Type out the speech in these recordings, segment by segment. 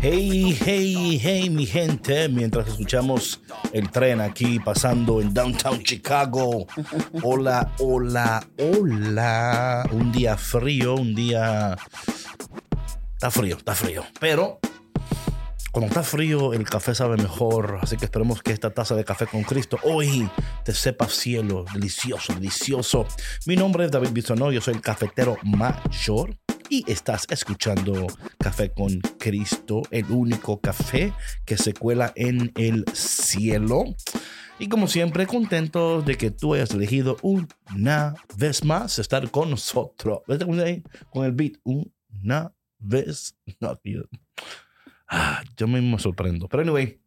Hey, hey, hey, mi gente, mientras escuchamos el tren aquí pasando en downtown Chicago. Hola, hola, hola. Un día frío, un día... Está frío, está frío. Pero cuando está frío, el café sabe mejor. Así que esperemos que esta taza de café con Cristo hoy te sepa cielo, delicioso, delicioso. Mi nombre es David Bisonó, yo soy el cafetero mayor y estás escuchando Café con Cristo, el único café que se cuela en el cielo. Y como siempre, contentos de que tú hayas elegido una vez más estar con nosotros. Con el beat, una vez. No, ah, yo mismo me sorprendo. Pero anyway,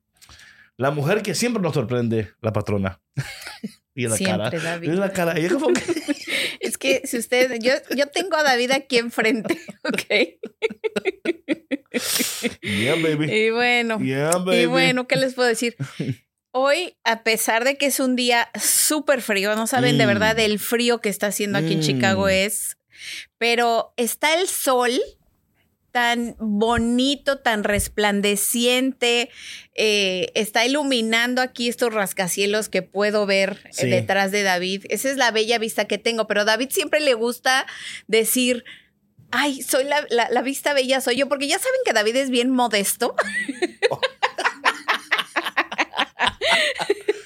la mujer que siempre nos sorprende, la patrona. y la Siempre, cara. David. Y la cara. Ella como que- que si ustedes, yo, yo tengo a David aquí enfrente, ¿ok? yeah, baby. Y bueno, Yeah, baby. y bueno, ¿qué les puedo decir? Hoy, a pesar de que es un día súper frío, no saben de Mm. verdad el frío que está haciendo aquí en Mm. Chicago es, pero está el sol tan bonito, tan resplandeciente, eh, está iluminando aquí estos rascacielos que puedo ver eh, Sí. detrás de David. Esa es la bella vista que tengo, pero David siempre le gusta decir, ay, soy la, la- la vista bella, soy yo, porque ya saben que David es bien modesto.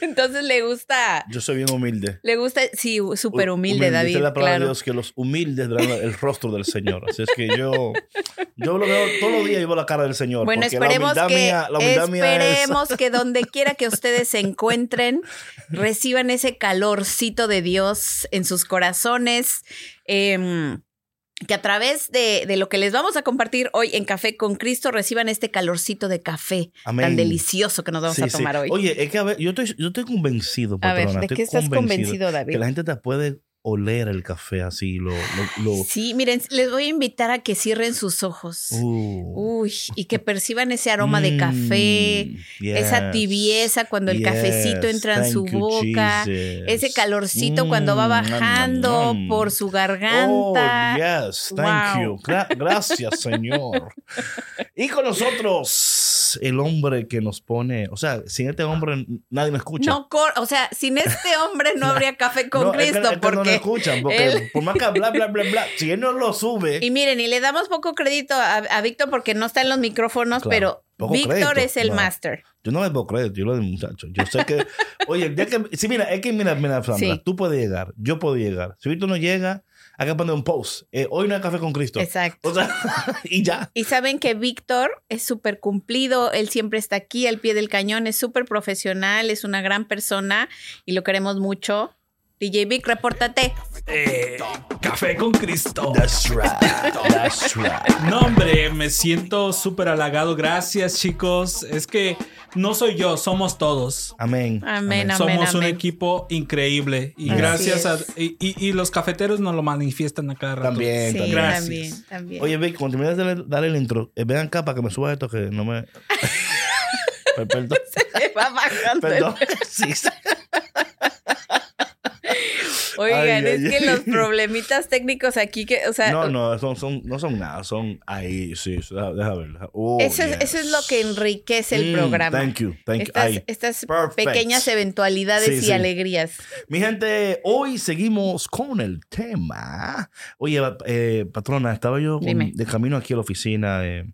Entonces le gusta, Yo soy bien humilde. le gusta, sí, súper Hu- humilde, David, Dice la palabra de claro. Dios que los humildes verán el rostro del Señor. Así es que yo, yo lo veo todos los días y veo la cara del Señor. Bueno, esperemos la que, mía, la humildad mía es- esperemos que donde quiera que ustedes se encuentren, reciban ese calorcito de Dios en sus corazones. em, que a través de, de lo que les vamos a compartir hoy en Café con Cristo reciban este calorcito de café tan delicioso que nos vamos Sí, a sí. tomar hoy. Oye, es que a ver, yo estoy, yo estoy convencido, a ver, patrona. ¿de estoy qué estás convencido, David? Que la gente te puede oler el café así, lo... lo, lo- Sí, miren, les voy a invitar a que cierren sus ojos. Uh. Uy, y que perciban ese aroma de café, Mm, esa yes. tibieza cuando el cafecito entra en su you, boca, Jesus. ese calorcito cuando va Mm, bajando mm, mm. por su garganta. Oh, yes, thank Wow. you. Gra- gracias, Señor. y con nosotros, el hombre que nos pone, o sea, sin este hombre nadie me escucha. No, o sea, sin este hombre no habría café con No, es que- Cristo, es que no lo porque escuchan, porque él- por más que bla, bla, bla, bla, si él no lo sube, y miren, y le damos poco crédito a, a Víctor porque no está en los micrófonos, Claro, pero Víctor crédito, es el no. máster. yo no le puedo creer, yo lo de muchacho. Yo sé que, oye, el día que, sí, mira, es que mira, mira, Sí. tú puedes llegar, yo puedo llegar. Si Víctor no llega, hay que poner un post. Eh, hoy no hay café con Cristo. Exacto. O sea, y ya. Y saben que Víctor es súper cumplido, él siempre está aquí al pie del cañón, es súper profesional, es una gran persona y lo queremos mucho. DJ Vic, repórtate. Eh, café con Cristo. That's right. That's right. No, hombre, me siento súper halagado. Gracias, chicos. Es que no soy yo, somos todos. Amén. Amén, amén. Somos un amén. equipo increíble. Y Así gracias a. Y, y- y los cafeteros nos lo manifiestan a cada rato. También, Sí, también. Gracias. también, también. Oye, Vic, cuando termines de darle el intro, eh, ven acá para que me suba esto que no me. Per- Perdón. Se va bajando. Perdón. Sí, sí. Oigan, Ay, ay, es que ay. los problemitas técnicos aquí que, o sea, No, no, son, son, no son nada, son ahí, sí, sí, deja, deja ver. deja- Oh, eso, es, yes. eso es lo que enriquece el Mm, programa. Thank you, thank you. Estas, Ay, estas perfect. pequeñas eventualidades Sí, y sí. alegrías. Mi gente, hoy seguimos con el tema. Oye, eh, patrona, estaba yo Dime. de camino aquí a la oficina. eh,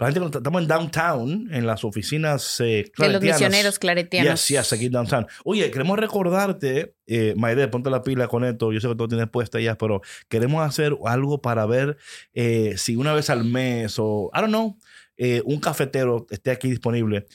La gente que estamos en downtown, en las oficinas eh, De los claretianas. misioneros claretianos. Yes, yes, aquí downtown. Oye, queremos recordarte, eh, Maide, ponte la pila con esto. Yo sé que tú tienes puesta ya, pero queremos hacer algo para ver eh, si una vez al mes o, I don't know, eh, un cafetero esté aquí disponible.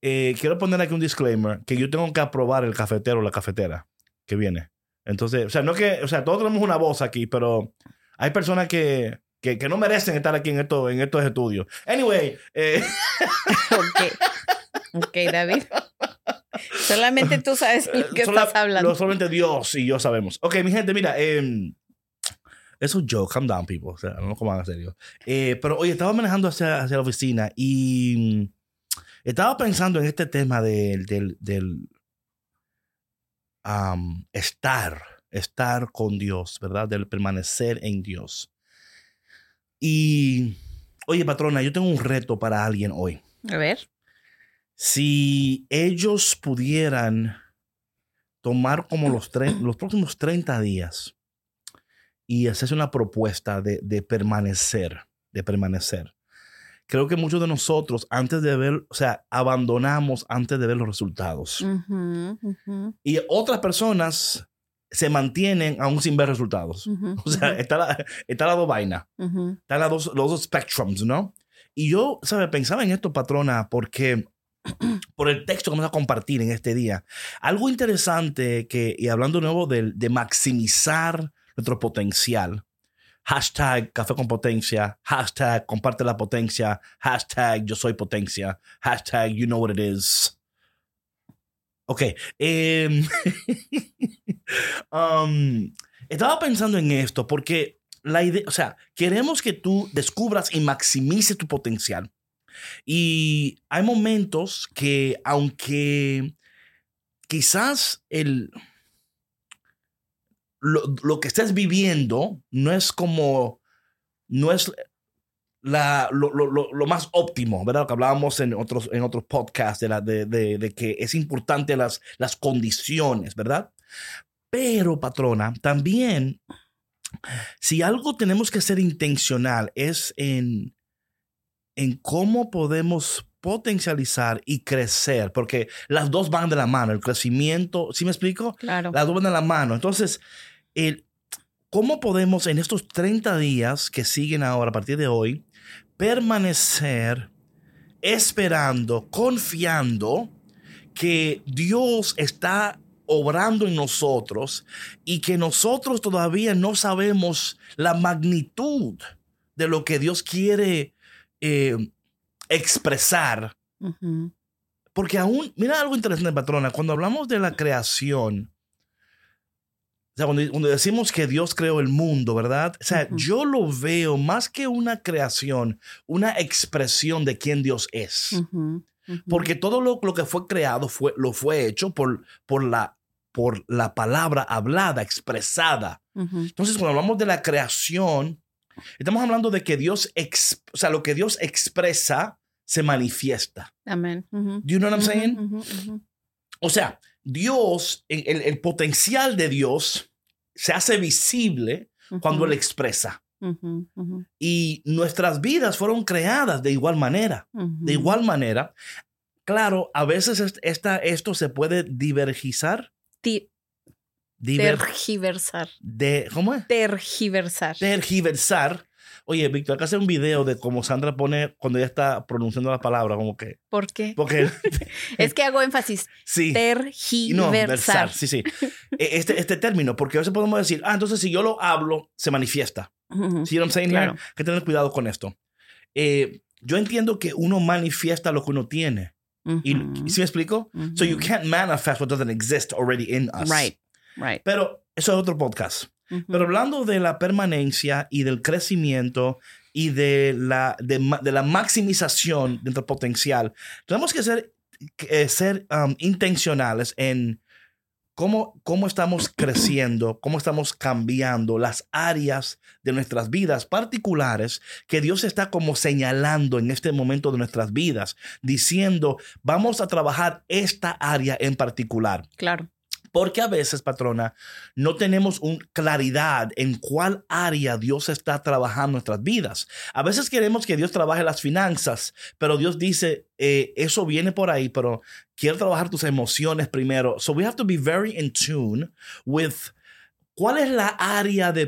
Eh, quiero poner aquí un disclaimer que yo tengo que aprobar el cafetero o la cafetera que viene. Entonces, o sea, no que, o sea, todos tenemos una voz aquí, pero hay personas que, que, que no merecen estar aquí en, esto, en estos estudios. Anyway, eh, Ok. Ok, David. Solamente tú sabes lo que Sola- estás hablando. lo- solamente Dios y yo sabemos. Ok, mi gente, mira, eh, es un joke, calm down, people. O sea, no lo coman en serio. Eh, pero oye, estaba manejando hacia, hacia la oficina y mm, estaba pensando en este tema del, del, del am, estar, estar con Dios, ¿verdad? Del permanecer en Dios. Y, oye, patrona, yo tengo un reto para alguien hoy A ver. si ellos pudieran tomar como los, los próximos 30 días y hacerse una propuesta de, de permanecer, de permanecer. Creo que muchos de nosotros antes de ver, o sea, abandonamos antes de ver los resultados. Y otras personas se mantienen aún sin ver resultados. ujú, O sea, está la, está la dos vainas. ujú. Están las dos, los dos spectrums, ¿no? Y yo, ¿sabes? Pensaba en esto, patrona, porque por el texto que vamos a compartir en este día, algo interesante que, y hablando de nuevo de, de maximizar nuestro potencial, hashtag café con potencia, hashtag comparte la potencia, hashtag yo soy potencia, hashtag you know what it is. Ok. em, um, estaba pensando en esto porque la idea, o sea, queremos que tú descubras y maximices tu potencial. Y hay momentos que, aunque quizás el, lo, lo que estés viviendo no es como, no es la, lo, lo- lo- lo más óptimo, ¿verdad? Lo que hablábamos en otros, en otros podcasts de, la, de, de- de que es importante las, las condiciones, ¿verdad? Pero, patrona, también, si algo tenemos que ser intencional es en, en cómo podemos potencializar y crecer, porque las dos van de la mano, el crecimiento, ¿sí me explico? Claro. Las dos van de la mano. Entonces, el, ¿cómo podemos en estos 30 días que siguen ahora, a partir de hoy, permanecer esperando, confiando que Dios está obrando en nosotros y que nosotros todavía no sabemos la magnitud de lo que Dios quiere eh, expresar. Porque aún, mira algo interesante, patrona, cuando hablamos de la creación, o sea, cuando, cuando decimos que Dios creó el mundo, ¿verdad? O sea, yo lo veo más que una creación, una expresión de quién Dios es. Porque todo lo, lo que fue creado fue, lo fue hecho por, por, la, por la palabra hablada, expresada. Entonces, cuando hablamos de la creación, estamos hablando de que Dios, ex- o sea, lo que Dios expresa se manifiesta. Amén. Do you know what I'm saying? O sea, Dios, el, el potencial de Dios se hace visible cuando Él expresa. Y nuestras vidas fueron creadas de igual manera. De igual manera, claro, a veces est- esta, esto se puede divergizar. Diver, Tergiversar. de, ¿Cómo es? Tergiversar. Tergiversar. Oye, Víctor, acá hace un video de cómo Sandra pone cuando ella está pronunciando la palabra, como que. ¿Por qué? Porque Es que hago énfasis. sí. Y Tergiversar. No, versar, sí, sí. E- Este, este término, porque a veces podemos decir, ah, entonces si yo lo hablo, se manifiesta. Ujú. ¿Sí what I'm saying Claro. Hay que tener cuidado con esto. Eh, yo entiendo que uno manifiesta lo que uno tiene. Y, Ujú. ¿Sí me explico? So you can't manifest what doesn't exist already in us. Right, right. Pero eso es otro podcast. Pero hablando de la permanencia y del crecimiento y de la, de, de la maximización de nuestro potencial, tenemos que ser, eh, ser um, intencionales en cómo, cómo estamos creciendo, cómo estamos cambiando las áreas de nuestras vidas particulares que Dios está como señalando en este momento de nuestras vidas, diciendo, vamos a trabajar esta área en particular. Claro. Porque a veces, patrona, no tenemos un claridad en cuál área Dios está trabajando nuestras vidas. A veces queremos que Dios trabaje las finanzas, pero Dios dice, eh, eso viene por ahí, pero quiero trabajar tus emociones primero. So we have to be very in tune with ¿Cuál es la área de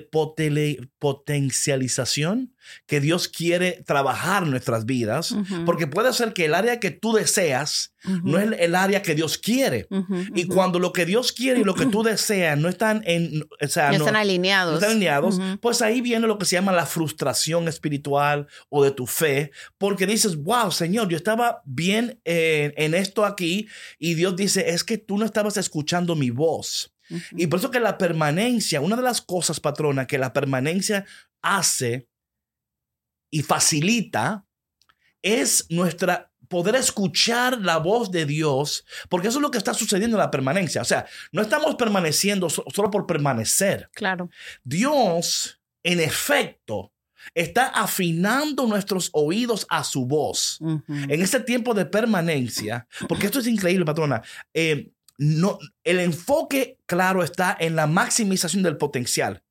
potencialización que Dios quiere trabajar en nuestras vidas? Porque puede ser que el área que tú deseas no es el área que Dios quiere. y cuando lo que Dios quiere y lo que tú deseas no están en, o sea, no, están alineados, están alineados pues ahí viene lo que se llama la frustración espiritual o de tu fe, porque dices, wow, Señor, yo estaba bien en esto aquí y Dios dice, es que tú no estabas escuchando mi voz. Y por eso que la permanencia, una de las cosas, patrona, que la permanencia hace y facilita es nuestra poder escuchar la voz de Dios, porque eso es lo que está sucediendo en la permanencia. O sea, no estamos permaneciendo solo por permanecer. Claro. Dios, en efecto, está afinando nuestros oídos a su voz. En este tiempo de permanencia, porque esto es increíble, patrona. Eh, no, el enfoque, claro, está en la maximización del potencial.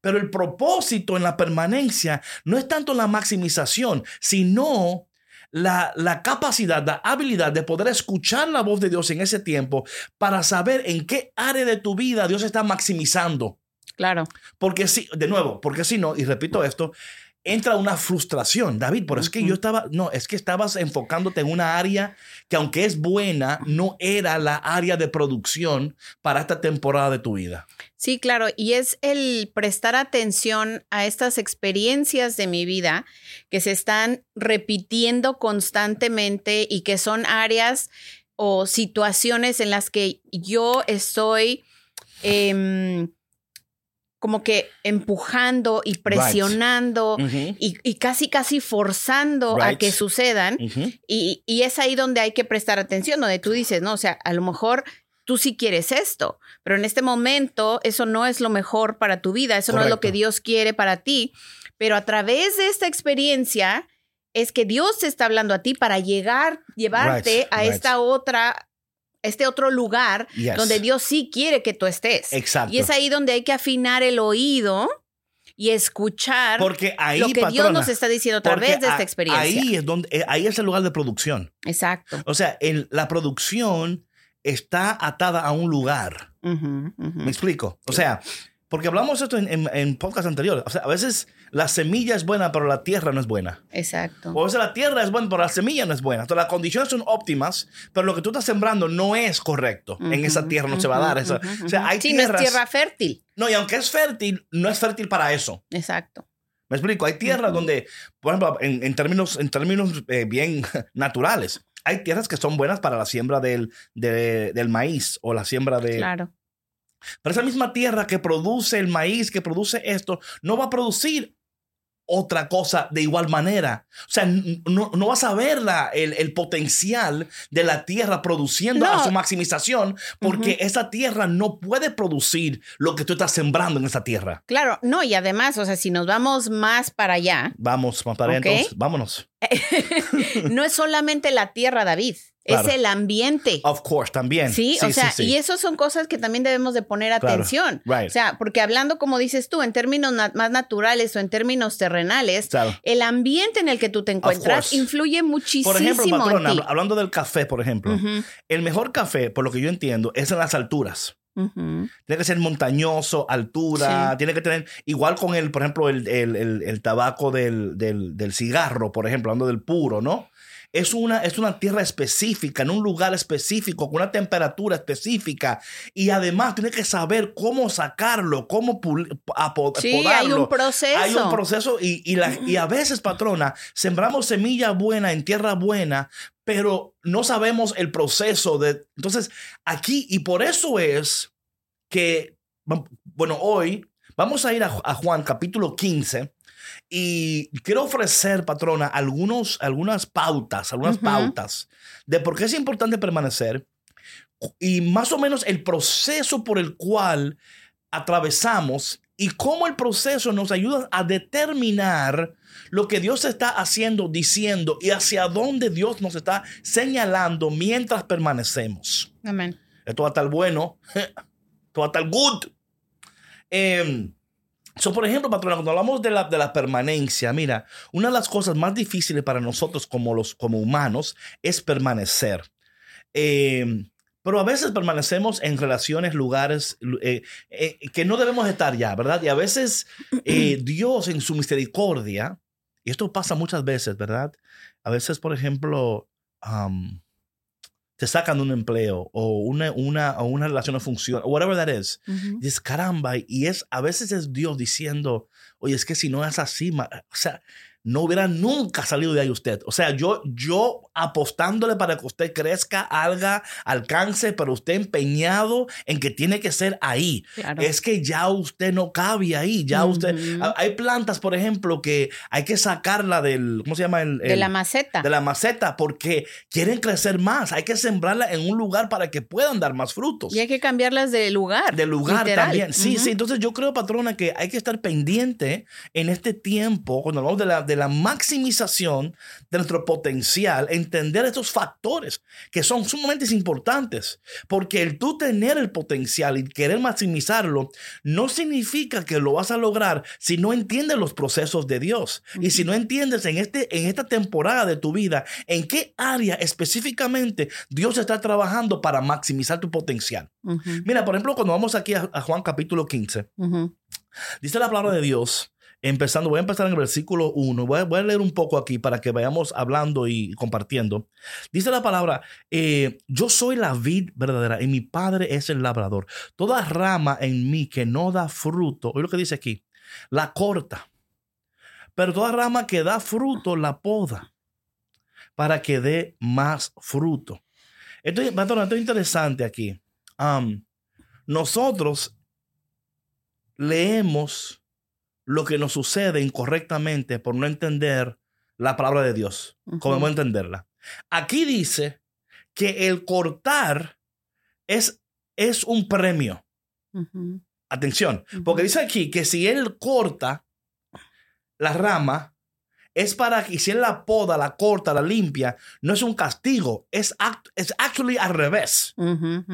Pero el propósito en la permanencia no es tanto la maximización, sino la, la, capacidad, la habilidad de poder escuchar la voz de Dios en ese tiempo para saber en qué área de tu vida Dios está maximizando. Claro. Porque si, de nuevo, porque si no, y repito esto, entra una frustración, David, pero es que yo estaba, no, es que estabas enfocándote en una área que aunque es buena, no era la área de producción para esta temporada de tu vida. Sí, claro, y es el prestar atención a estas experiencias de mi vida que se están repitiendo constantemente y que son áreas o situaciones en las que yo estoy... Em, como que empujando y presionando y, casi, casi forzando a que sucedan. y, es ahí donde hay que prestar atención, donde tú dices, no, o sea, a lo mejor tú sí quieres esto, pero en este momento eso no es lo mejor para tu vida, eso no es lo que Dios quiere para ti, pero a través de esta experiencia es que Dios te está hablando a ti para llegar, llevarte a esta otra este otro lugar donde Dios sí quiere que tú estés. Exacto. Y es ahí donde hay que afinar el oído y escuchar Porque ahí, lo que Dios nos está diciendo a través de esta experiencia. Ahí es donde eh, ahí es el lugar de producción. Exacto. O sea, la producción está atada a un lugar. ¿Me explico? O sea, porque hablamos esto en, en, podcast anteriores. O sea, a veces la semilla es buena, pero la tierra no es buena. Exacto. O a veces la tierra es buena, pero la semilla no es buena. Entonces las condiciones son óptimas, pero lo que tú estás sembrando no es correcto. en esa tierra no se va a dar. eso. o sea, hay sí, no es tierra fértil. No, y aunque es fértil, no es fértil para eso. Exacto. Me explico. Hay tierras donde, por ejemplo, en, términos, en términos eh, bien naturales, hay tierras que son buenas para la siembra del, del maíz o la siembra de, claro pero esa misma tierra que produce el maíz, que produce esto, no va a producir otra cosa de igual manera. O sea, no, vas a ver la, el, potencial de la tierra produciendo a su maximización porque esa tierra no puede producir lo que tú estás sembrando en esa tierra. Claro, no, y además, o sea, si nos vamos más para allá. Vamos, más para allá, vámonos. no es solamente la tierra, David. Es el ambiente. Of course, también. Sí, o sea, y eso son cosas que también debemos de poner atención. O sea, porque hablando, como dices tú, en términos más naturales o en términos terrenales, el ambiente en el que tú te encuentras influye muchísimo. Por ejemplo, hablando del café, por ejemplo, el mejor café, por lo que yo entiendo, es en las alturas. Tiene que ser montañoso, altura, tiene que tener, igual con el, por ejemplo, el, el, tabaco del, del, del, cigarro, por ejemplo, hablando del puro, ¿no? Es una, es una tierra específica, en un lugar específico, con una temperatura específica. Y además tiene que saber cómo sacarlo, cómo sí, hay un proceso. Hay un proceso y, y a veces, patrona, sembramos semilla buena en tierra buena, pero no sabemos el proceso de... Entonces, aquí, y por eso es que, bueno, hoy vamos a ir a, a Juan capítulo 15 y quiero ofrecer, patrona, algunos, algunas pautas, algunas pautas de por qué es importante permanecer y más o menos el proceso por el cual atravesamos y cómo el proceso nos ayuda a determinar lo que Dios está haciendo, diciendo y hacia dónde Dios nos está señalando mientras permanecemos. Amén. Esto va a estar bueno. Todo va a estar good. Em, so, por ejemplo, patrona, cuando hablamos de la, de la permanencia, mira, una de las cosas más difíciles para nosotros como, los, como humanos es permanecer. Em, pero a veces permanecemos en relaciones, lugares eh, eh, que no debemos estar ya, ¿verdad? Y a veces eh, Dios en su misericordia, y esto pasa muchas veces, ¿verdad? A veces, por ejemplo, um, te sacan de un empleo o una, una, o una relación no funciona, o whatever that is. Ujú. Dices, caramba, y es, a veces es Dios diciendo, oye, es que si no es así, o sea, no hubiera nunca salido de ahí usted. O sea, yo, yo apostándole para que usted crezca, alga, alcance, pero usted empeñado en que tiene que ser ahí. Claro. Es que ya usted no cabe ahí, ya usted... Ha- Hay plantas, por ejemplo, que hay que sacarla del, ¿cómo se llama? El, de la maceta. de la maceta porque quieren crecer más. Hay que sembrarla en un lugar para que puedan dar más frutos. Y hay que cambiarlas de lugar. De lugar literal. también. Sí, sí. Entonces yo creo, patrona, que hay que estar pendiente en este tiempo, cuando hablamos de la, de la maximización de nuestro potencial, entender estos factores que son sumamente importantes. Porque el tú tener el potencial y querer maximizarlo no significa que lo vas a lograr si no entiendes los procesos de Dios. Y si no entiendes en, este, en esta temporada de tu vida en qué área específicamente Dios está trabajando para maximizar tu potencial. Mira, por ejemplo, cuando vamos aquí a, a Juan capítulo 15, ujú. dice la palabra de Dios, empezando, voy a empezar en el versículo 1, voy a, leer un poco aquí para que vayamos hablando y compartiendo. Dice la palabra, eh, yo soy la vid verdadera y mi padre es el labrador. Toda rama en mí que no da fruto, oye lo que dice aquí, la corta. Pero toda rama que da fruto la poda para que dé más fruto. Esto, esto es interesante aquí. Nosotros leemos lo que nos sucede incorrectamente por no entender la palabra de Dios, como Ujú. debemos entenderla. Aquí dice que el cortar es, es un premio. Atención, porque dice aquí que si él corta la rama, es para que si él la poda, la corta, la limpia, no es un castigo, es, act- es actually al revés. Ujú.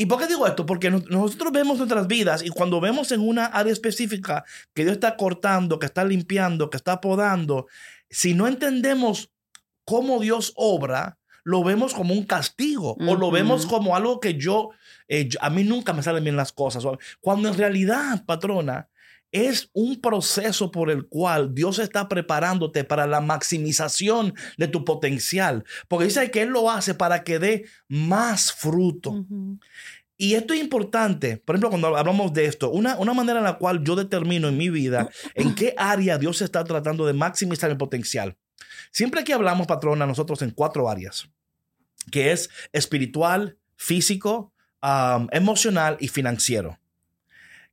¿Y por qué digo esto? Porque nos- nosotros vemos nuestras vidas y cuando vemos en una área específica que Dios está cortando, que está limpiando, que está podando, si no entendemos cómo Dios obra, lo vemos como un castigo o lo vemos como algo que yo, eh, yo- a mí nunca me salen bien las cosas. Cuando en realidad, patrona, es un proceso por el cual Dios está preparándote para la maximización de tu potencial. Porque dice que Él lo hace para que dé más fruto. Y esto es importante, por ejemplo, cuando hablamos de esto, una, una manera en la cual yo determino en mi vida en qué área Dios está tratando de maximizar el potencial. Siempre que hablamos, patrona, nosotros en cuatro áreas, que es espiritual, físico, um, emocional y financiero.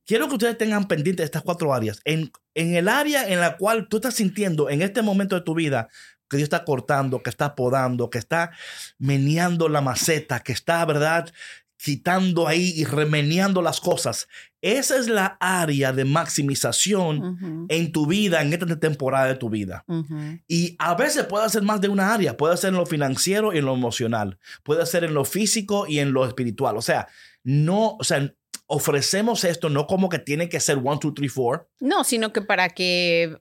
Quiero que ustedes tengan pendiente estas cuatro áreas. En, en el área en la cual tú estás sintiendo en este momento de tu vida que Dios está cortando, que está podando, que está meneando la maceta, que está, ¿verdad? quitando ahí y remeneando las cosas. Esa es la área de maximización en tu vida, en esta temporada de tu vida. Y a veces puede ser más de una área, puede ser en lo financiero y en lo emocional, puede ser en lo físico y en lo espiritual. O sea, no, o sea, ofrecemos esto no como que tiene que ser one, two, three, four. No, sino que para que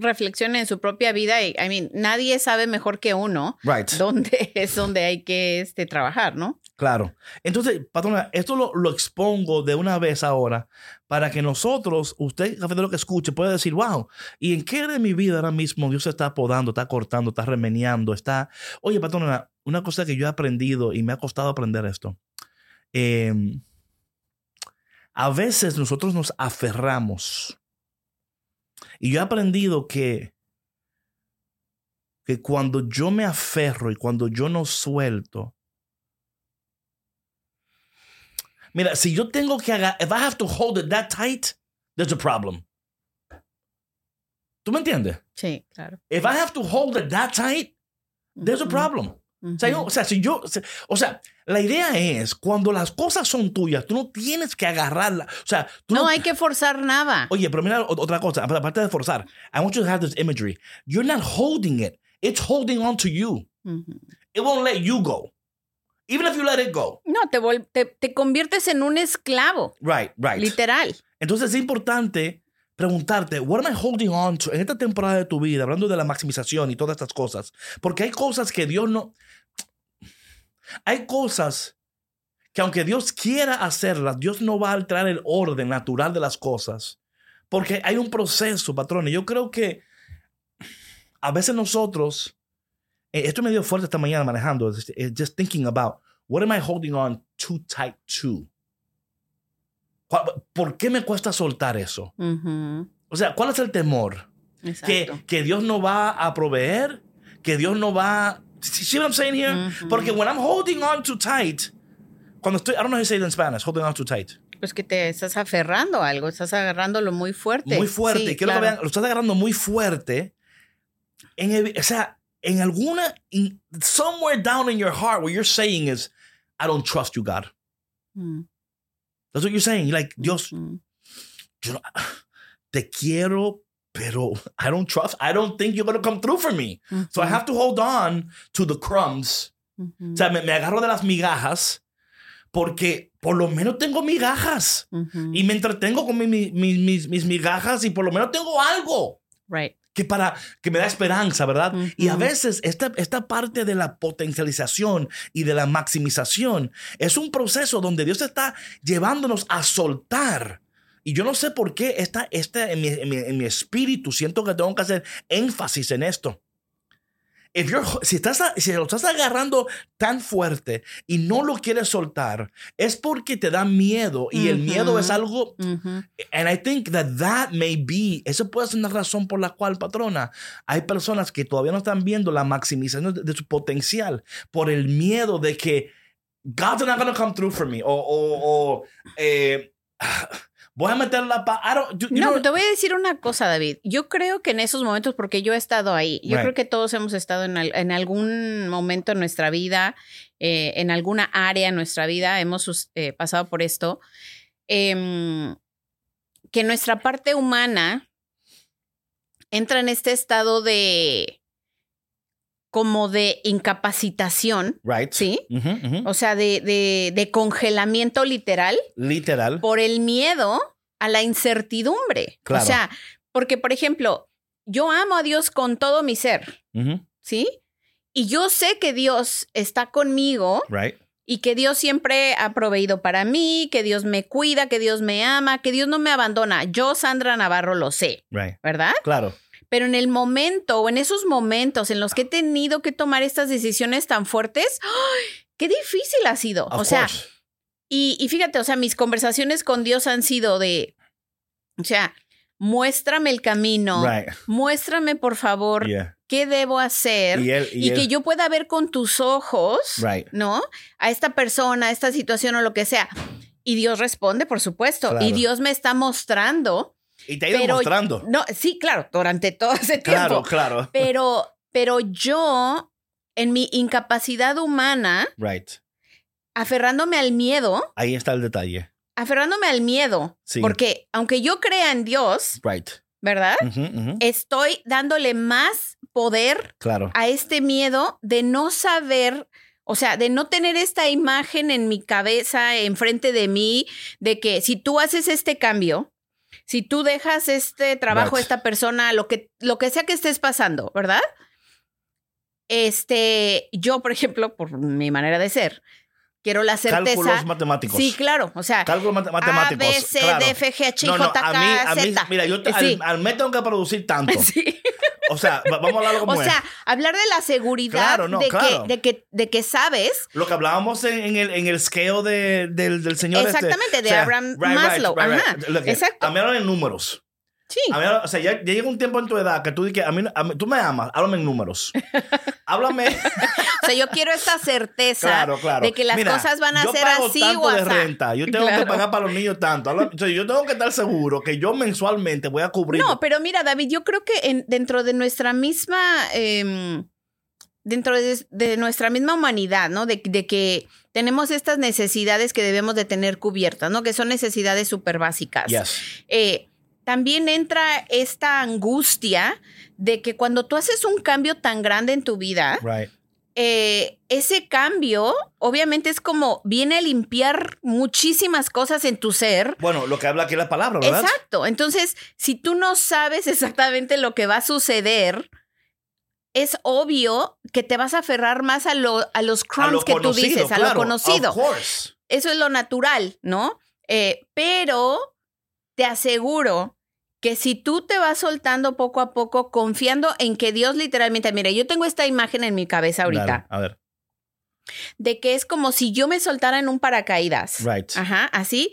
reflexione en su propia vida y, I mean, nadie sabe mejor que uno Right. dónde es donde hay que este, trabajar, ¿no? Claro. Entonces, patrona, esto lo, lo expongo de una vez ahora para que nosotros, usted, café de lo que escuche, pueda decir, wow, ¿y en qué de mi vida ahora mismo Dios está podando, está cortando, está remeneando, está... Oye, patrona, una cosa que yo he aprendido y me ha costado aprender esto. eh, a veces nosotros nos aferramos. Y yo he aprendido que, que cuando yo me aferro y cuando yo no suelto, Mira, si yo tengo que agarrar, if I have to hold it that tight, there's a problem. ¿Tú me entiendes? Sí, claro. If I have to hold it that tight, there's a Ujú. problem. O sea, yo- o sea, si yo, o sea, la idea es cuando las cosas son tuyas, tú no tienes que agarrarla. O sea, tú No hay que forzar nada. Oye, pero mira otra cosa, aparte de forzar, I want you to have this imagery. You're not holding it, it's holding on to you. Ujú. It won't let you go. Even if you let it go. No, te, te, te conviertes en un esclavo, Right, right. literal. Entonces es importante preguntarte, what am I holding on to en esta temporada de tu vida, hablando de la maximización y todas estas cosas? Porque hay cosas que Dios no... Hay cosas que aunque Dios quiera hacerlas, Dios no va a alterar el orden natural de las cosas. Porque hay un proceso, patrón. Y yo creo que a veces nosotros, eh, esto me dio fuerte esta mañana manejando, just, thinking about, what am I holding on too tight to? ¿Cuál- ¿Por qué me cuesta soltar eso? Ujú, O sea, ¿cuál es el temor? Que, que Dios no va a proveer, que Dios no va... See what I'm saying here? Ujú. Porque when I'm holding on too tight, cuando estoy, I don't know how to say it in Spanish, holding on too tight. Pues que te estás aferrando a algo, estás agarrándolo muy fuerte. Muy fuerte. Sí, Quiero claro. que vean, lo estás agarrando muy fuerte. En el- o sea, en alguna, in- somewhere down in your heart, what you're saying is, I don't trust you, God. Mm, That's what you're saying. Like, Dios, mm. yo no- te quiero, pero I don't trust. I don't think you're going to come through for me. So I have to hold on to the crumbs. Ujú, O sea, me, me agarro de las migajas porque por lo menos tengo migajas. Y me entretengo con mi- mi- mis, mis migajas y por lo menos tengo algo Right. Que, para, que me da esperanza, ¿verdad? Y a veces esta, esta parte de la potencialización y de la maximización es un proceso donde Dios está llevándonos a soltar. Y yo no sé por qué está, está en, mi, en mi- en mi espíritu, siento que tengo que hacer énfasis en esto. If you're- si, estás, si lo estás agarrando tan fuerte y no lo quieres soltar, es porque te da miedo y el miedo es algo. And I think that that may be, eso puede ser una razón por la cual, patrona, hay personas que todavía no están viendo la maximización de, de su potencial por el miedo de que God's not going to come through for me. O, o, o, eh, voy a meter la pa. I don't, you- you No, know- te voy a decir una cosa, David. Yo creo que en esos momentos, porque yo he estado ahí, yo Right. creo que todos hemos estado en, al- en algún momento en nuestra vida, eh, en alguna área en nuestra vida, hemos eh, pasado por esto, em, que nuestra parte humana entra en este estado de como de incapacitación, right. ¿sí? O sea, de, de, de congelamiento literal Literal. por el miedo a la incertidumbre. Claro. O sea, porque, por ejemplo, yo amo a Dios con todo mi ser, ¿sí? Y yo sé que Dios está conmigo Right. y que Dios siempre ha proveído para mí, que Dios me cuida, que Dios me ama, que Dios no me abandona. Yo, Sandra Navarro, lo sé, Right. ¿verdad? Claro. Pero en el momento o en esos momentos en los que he tenido que tomar estas decisiones tan fuertes, ¡ay! qué difícil ha sido. Of o sea, y, y fíjate, o sea, mis conversaciones con Dios han sido de, o sea, muéstrame el camino, Right. muéstrame por favor Yeah. qué debo hacer Y y, él- y que él- yo pueda ver con tus ojos, Right. ¿no? A esta persona, a esta situación o lo que sea. Y Dios responde, por supuesto, Claro. y Dios me está mostrando. Y te ha ido Pero, mostrando. No, sí, claro, durante todo ese Claro, tiempo. claro. Pero, pero yo, en mi incapacidad humana, Right. aferrándome al miedo, Ahí está el detalle. aferrándome al miedo, Sí. porque aunque yo crea en Dios, Right. ¿verdad? Estoy dándole más poder Claro. a este miedo de no saber, o sea, de no tener esta imagen en mi cabeza, enfrente de mí, de que si tú haces este cambio, si tú dejas este trabajo Right. esta persona, lo que, lo que sea que estés pasando, ¿verdad? Este, yo, por ejemplo, por mi manera de ser, quiero la certeza. Cálculos matemáticos. Sí, claro, o sea, Cálculos mate- matemáticos. A, B, C, claro. D, F, G, H, No, no, J, a K, mí, a mí, Z. mira, yo Sí. al, al mes tengo que producir tanto. Sí. O sea, va- vamos a hablarlo como O sea, es. hablar de la seguridad Claro, no, de, claro. que, de, que, de que sabes. Lo que hablábamos en, en el, en el scale de, del, del señor. este. Exactamente, de O sea, Abraham Maslow, ajá, Lo que- exacto. A mí hablan en números. Sí. A mí, o sea, ya, ya llega un tiempo en tu edad que tú dices, a mí, a mí- tú me amas, háblame en números. háblame. O sea, yo quiero esta certeza Claro, claro. de que las Mira, cosas van a yo ser pago así tanto o de renta, yo tengo que pagar para los niños tanto. O sea, yo tengo que estar seguro que yo mensualmente voy a cubrir. No, pero mira, David, yo creo que en- dentro de nuestra misma. em, dentro de, de nuestra misma humanidad, ¿no? De, de que tenemos estas necesidades que debemos de tener cubiertas, ¿no? Que son necesidades súper básicas. Yes. eh, también entra esta angustia de que cuando tú haces un cambio tan grande en tu vida, Right. eh, ese cambio, obviamente, es como viene a limpiar muchísimas cosas en tu ser. Bueno, lo que habla aquí la palabra, ¿verdad? Exacto. Entonces, si tú no sabes exactamente lo que va a suceder, es obvio que te vas a aferrar más a, lo, a los A crumbs lo que tú dices, a lo conocido. Eso es lo natural, ¿no? Eh, pero te aseguro que si tú te vas soltando poco a poco, confiando en que Dios literalmente, mire, yo tengo esta imagen en mi cabeza ahorita, Claro, A ver. de que es como si yo me soltara en un paracaídas. Right. Ajá, así.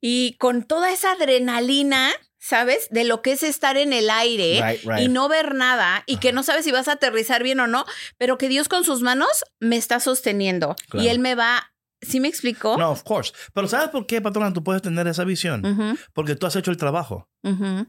Y con toda esa adrenalina, ¿sabes? De lo que es estar en el aire Right, right. y no ver nada y que no sabes si vas a aterrizar bien o no, pero que Dios con sus manos me está sosteniendo Claro. y Él me va. ¿Sí me explicó? No, of course. Pero ¿sabes por qué, patrona, tú puedes tener esa visión? Porque tú has hecho el trabajo. ujú.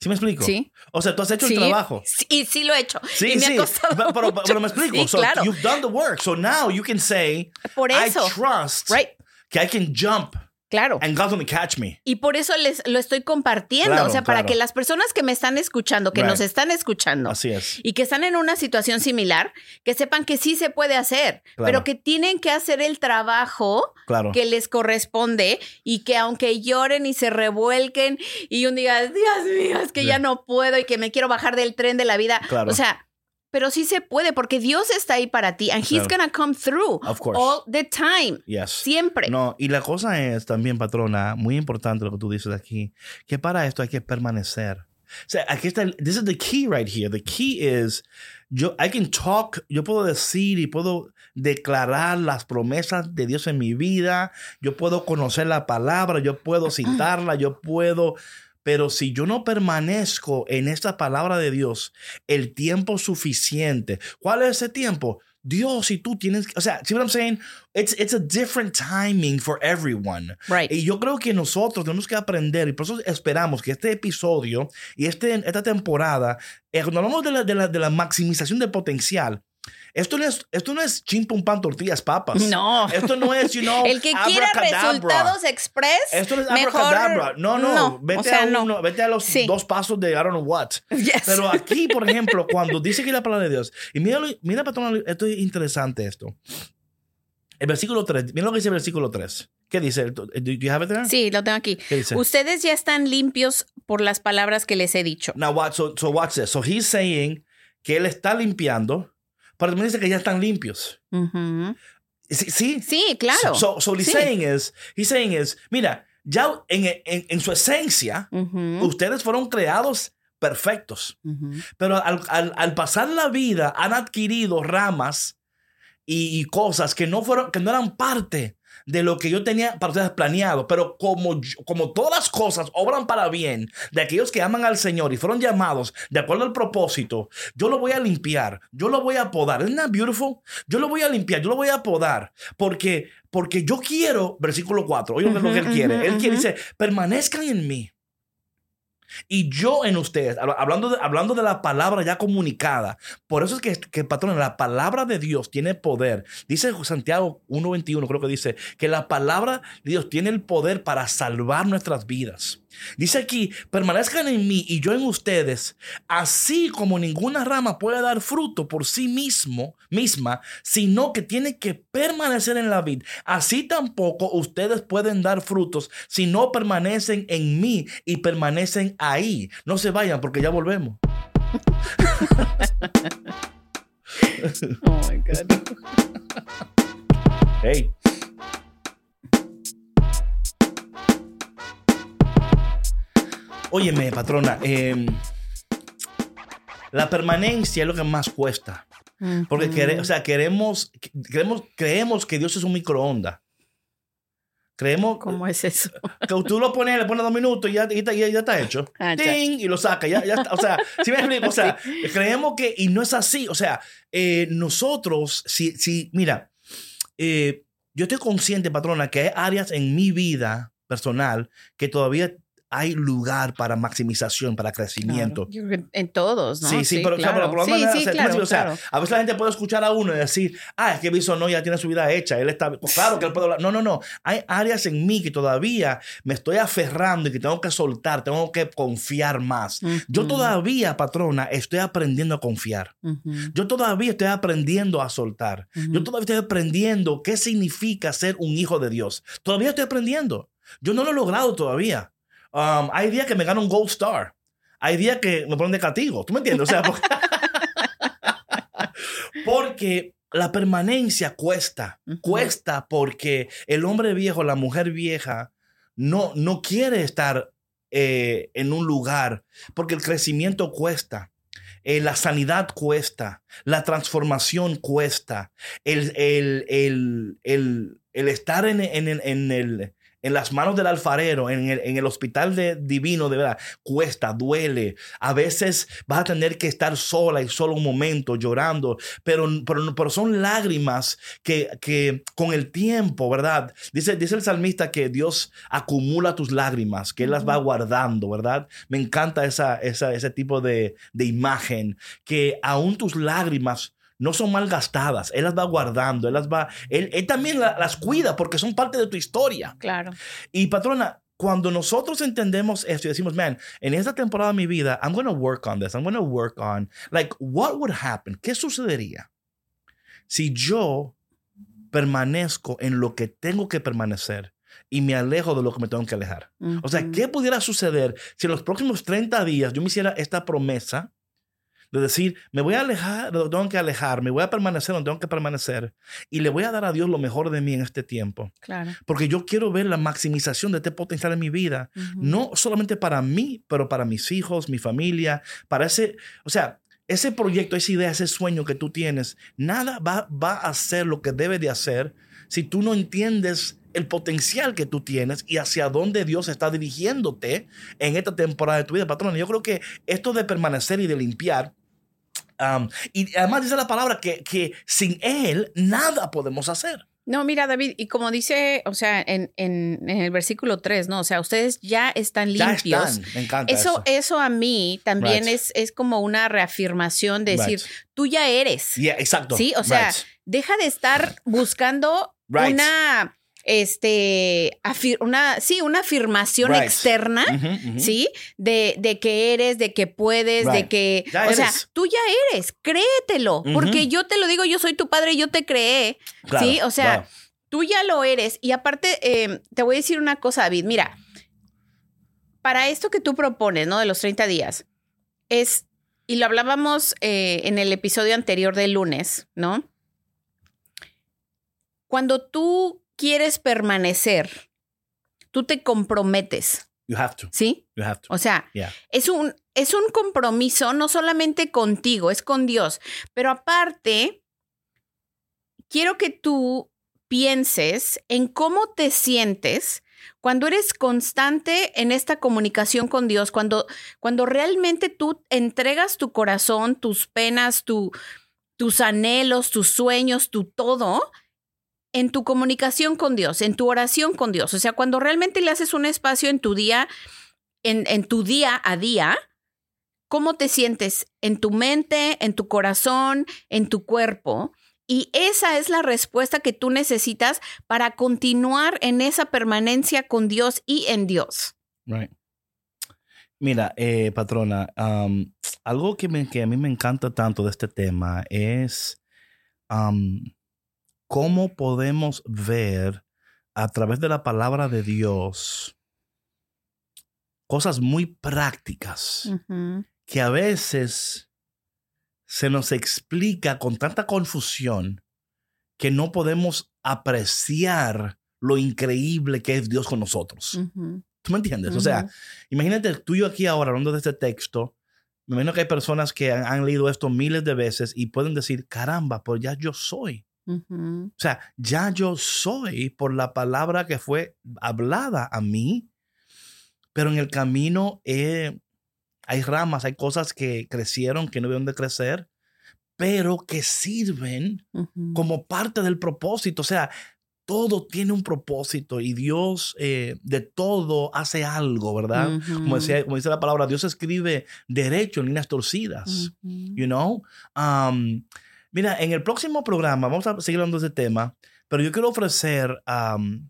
¿Sí me explico? Sí. O sea, tú has hecho Sí, el trabajo. Sí, y sí lo he hecho. Sí, y me sí. ha costado Pero, pero- pero me explico. Sí, so claro. you've done the work. So now you can say, Por eso. I trust Right. que I can jump Claro. and God's gonna catch me. Y por eso les lo estoy compartiendo. Claro, o sea, para que las personas que me están escuchando, que Right. nos están escuchando, Así es. y que están en una situación similar, que sepan que sí se puede hacer, Claro. pero que tienen que hacer el trabajo que les corresponde y que aunque lloren y se revuelquen y un día, Dios mío, es que ya no puedo y que me quiero bajar del tren de la vida. Claro. O sea, pero sí se puede porque Dios está ahí para ti and he's Claro. gonna come through Of course. all the time. Yes. Siempre. No, y la cosa es también, patrona, muy importante lo que tú dices aquí, que para esto hay que permanecer. O sea, aquí está, el- this is the key right here. The key is, yo, I can talk, yo puedo decir y puedo declarar las promesas de Dios en mi vida, yo puedo conocer la palabra, yo puedo citarla, yo puedo, pero si yo no permanezco en esta palabra de Dios el tiempo suficiente, ¿cuál es ese tiempo? Dios y tú tienes, o sea, see what I'm saying? It's, it's a different timing for everyone. Right. Y yo creo que nosotros tenemos que aprender, y por eso esperamos que este episodio y este, esta temporada, eh, cuando hablamos de la, de, la, de la maximización del potencial, esto no es, esto no es chim pum pan tortillas papas. No. Esto no es, you know, el que quiera resultados express, Esto no es mejor abracadabra. No, no. no, Vete, o sea, a no. uno- vete a los Sí. dos pasos de I don't know what. Yes. Pero aquí, por ejemplo, cuando dice que la palabra de Dios, y mira, mira patrón, esto es interesante esto. El versículo 3, mira lo que dice el versículo 3. ¿Qué dice? Do you have it there? Sí, lo tengo aquí. ¿Qué dice? Ustedes ya están limpios por las palabras que les he dicho. Now watch, so, so watch this. So he's saying que él está limpiando, también dice que ya están limpios. Ujú. Sí, sí. Sí, claro. So, so what he's Sí. saying is, he's saying is, mira, ya en, en, en su esencia, ustedes fueron creados perfectos. Pero al, al- al pasar la vida han adquirido ramas y, y cosas que no fueron, que no eran parte de lo que yo tenía para ustedes planeado. Pero como, como todas las cosas obran para bien de aquellos que aman al Señor y fueron llamados de acuerdo al propósito, yo lo voy a limpiar, yo lo voy a podar. ¿Isn't that beautiful? Yo lo voy a limpiar, yo lo voy a podar. Porque, porque yo quiero, versículo 4, oye lo que- lo que él quiere. Él quiere, dice, permanezcan en mí. Y yo en ustedes, hab- hablando de, hablando de la palabra ya comunicada, por eso es que, que patrón, la palabra de Dios tiene poder. Dice Santiago 1.21, creo que dice, que la palabra de Dios tiene el poder para salvar nuestras vidas. Dice aquí, permanezcan en mí y yo en ustedes, así como ninguna rama puede dar fruto por sí mismo, misma, sino que tiene que permanecer en la vid. Así tampoco ustedes pueden dar frutos si no permanecen en mí y permanecen ahí. No se vayan porque ya volvemos. Oh my God. Hey. Óyeme, patrona, em, la permanencia es lo que más cuesta. Porque quere- o sea, queremos, queremos, creemos que Dios es un microondas. Creemos ¿Cómo es eso? que tú lo pones, le pones dos minutos y ya, y ya- ya- ya está hecho. Ah, ya. Ding, y lo saca, ya, ya está. O sea, si me explico? O sea, creemos que, y no es así. O sea, eh, nosotros, si, si, mira, eh, yo estoy consciente, patrona, que hay áreas en mi vida personal que todavía hay lugar para maximización, para crecimiento. En todos, ¿no? Sí, sí, pero, claro. pero Sí, o sea, claro, o sea, claro. a veces la gente puede escuchar a uno y decir, ah, es que Viso no ya tiene su vida hecha, él está, pues claro que él puede hablar. No, no, no. Hay áreas en mí que todavía me estoy aferrando y que tengo que soltar, tengo que confiar más. Yo todavía, patrona, estoy aprendiendo a confiar. Yo todavía estoy aprendiendo a soltar. Yo todavía estoy aprendiendo qué significa ser un hijo de Dios. Todavía estoy aprendiendo. Yo no lo he logrado todavía. Um, hay días que me gano un Gold Star. Hay días que me ponen de castigo. ¿Tú me entiendes? O sea, porque, porque la permanencia cuesta. Cuesta porque el hombre viejo, la mujer vieja, no, no quiere estar eh, en un lugar porque el crecimiento cuesta. Eh, la sanidad cuesta, la transformación cuesta, el, el, el, el, el estar en, en- en el, en las manos del alfarero, en el, en el hospital de, divino, de verdad, cuesta, duele. A veces vas a tener que estar sola y solo un momento llorando, pero, pero, pero son lágrimas que, que con el tiempo, ¿verdad? Dice, dice el salmista que Dios acumula tus lágrimas, que Él las va guardando, ¿verdad? Me encanta esa, esa, ese tipo de, de imagen, que aún tus lágrimas no son mal gastadas, Él las va guardando, Él las va, Él, él también la- las cuida porque son parte de tu historia. Claro. Y patrona, cuando nosotros entendemos esto y decimos, man, en esta temporada de mi vida, I'm going to work on this, I'm going to work on, like, what would happen? ¿Qué sucedería si yo permanezco en lo que tengo que permanecer y me alejo de lo que me tengo que alejar? O sea. ¿qué pudiera suceder si en los próximos 30 días yo me hiciera esta promesa de decir, me voy a alejar de lo que tengo que alejar, me voy a permanecer donde tengo que permanecer y le voy a dar a Dios lo mejor de mí en este tiempo? Claro. Porque yo quiero ver la maximización de este potencial en mi vida, no solamente para mí, pero para mis hijos, mi familia, para ese, o sea, ese proyecto, esa idea, ese sueño que tú tienes, nada va, va a hacer lo que debe de hacer si tú no entiendes el potencial que tú tienes y hacia dónde Dios está dirigiéndote en esta temporada de tu vida, patrón. Yo creo que esto de permanecer y de limpiar, um, y además dice la palabra que, que sin Él nada podemos hacer. No, mira, David, y como dice, o sea, en, en, en el versículo 3, ¿no? O sea, ustedes ya están Ya limpios. están, me encanta Eso, eso. eso a mí también Right. es, es como una reafirmación de decir, Right. tú ya eres. Yeah, exacto. Sí, o sea, Right. deja de estar buscando una, este, una, sí, una afirmación Right. externa. ¿Sí? De, de que eres, de que puedes, de que. Ya o sea, tú ya eres, créetelo. Porque yo te lo digo, yo soy tu padre, yo te creé. Claro, ¿Sí? O sea, tú ya lo eres. Y aparte, eh, te voy a decir una cosa, David. Mira, para esto que tú propones, ¿no? De los 30 días, es, y lo hablábamos eh, en el episodio anterior del lunes, ¿no? Cuando tú quieres permanecer, tú te comprometes, You have to. ¿sí? You have to. O sea, Yeah. es un, es un compromiso no solamente contigo, es con Dios. Pero aparte, quiero que tú pienses en cómo te sientes cuando eres constante en esta comunicación con Dios, cuando, cuando realmente tú entregas tu corazón, tus penas, tu, tus anhelos, tus sueños, tu todo en tu comunicación con Dios, en tu oración con Dios. O sea, cuando realmente le haces un espacio en tu día, en, en tu día a día, ¿cómo te sientes en tu mente, en tu corazón, en tu cuerpo? Y esa es la respuesta que tú necesitas para continuar en esa permanencia con Dios y en Dios. Right. Mira, eh, patrona, um, algo que, me- que a mí me encanta tanto de este tema es um, cómo podemos ver a través de la palabra de Dios cosas muy prácticas que a veces se nos explica con tanta confusión que no podemos apreciar lo increíble que es Dios con nosotros. ¿Tú me entiendes? O sea, imagínate tú y yo aquí ahora hablando de este texto. Me imagino que hay personas que han, han leído esto miles de veces y pueden decir, caramba, pues ya yo soy. Ujú. O sea, ya yo soy por la palabra que fue hablada a mí, pero en el camino eh, hay ramas, hay cosas que crecieron, que no deben de crecer, pero que sirven Ujú. como parte del propósito. O sea, todo tiene un propósito y Dios eh, de todo hace algo, ¿verdad? como, decía, como dice la palabra, Dios escribe derecho en líneas torcidas, you know? Um, mira, en el próximo programa vamos a seguir hablando de ese tema, pero yo quiero ofrecer um,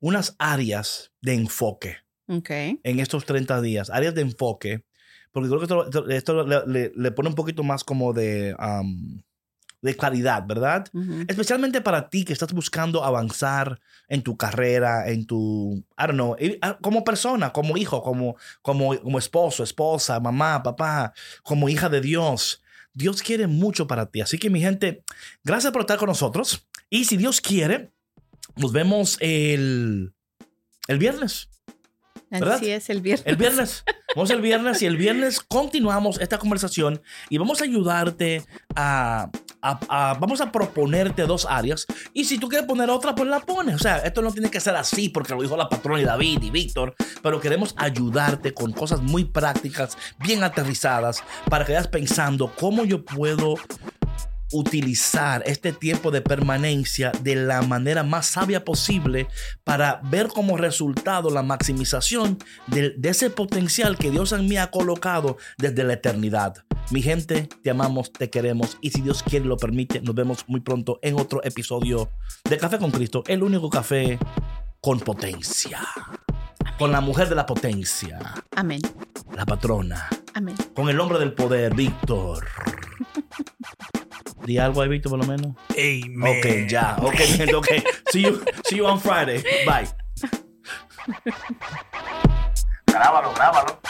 unas áreas de enfoque okay. en estos 30 días, áreas de enfoque, porque creo que esto, le, pone un poquito más como de... Um, de claridad, ¿verdad? Especialmente para ti que estás buscando avanzar en tu carrera, en tu, I don't know, ah, como persona, como hijo, como, como, como esposo, esposa, mamá, papá, como hija de Dios. Dios quiere mucho para ti. Así que mi gente, gracias por estar con nosotros. Y si Dios quiere, nos vemos el, el viernes. ¿verdad? Así es, el viernes. El viernes. Vamos el viernes y el viernes continuamos esta conversación y vamos a ayudarte a vamos a proponerte dos áreas y si tú quieres poner otra, pues la pones. O sea, esto no tiene que ser así porque lo dijo la patrona y David y Víctor, pero queremos ayudarte con cosas muy prácticas, bien aterrizadas, para que vayas pensando cómo yo puedo utilizar este tiempo de permanencia de la manera más sabia posible para ver como resultado la maximización de, ese potencial que Dios en mí ha colocado desde la eternidad. Mi gente, te amamos, te queremos y si Dios quiere lo permite, nos vemos muy pronto en otro episodio de Café con Cristo, el único café con potencia. Con la mujer de la potencia. Amén. La patrona. Amén. Con el hombre del poder, Víctor. Di algo ahí, Víctor, por lo menos. Amen. Ok, ya. Ok, gente, ok. See you, see you on Friday. Bye. Grábalo, grábalo.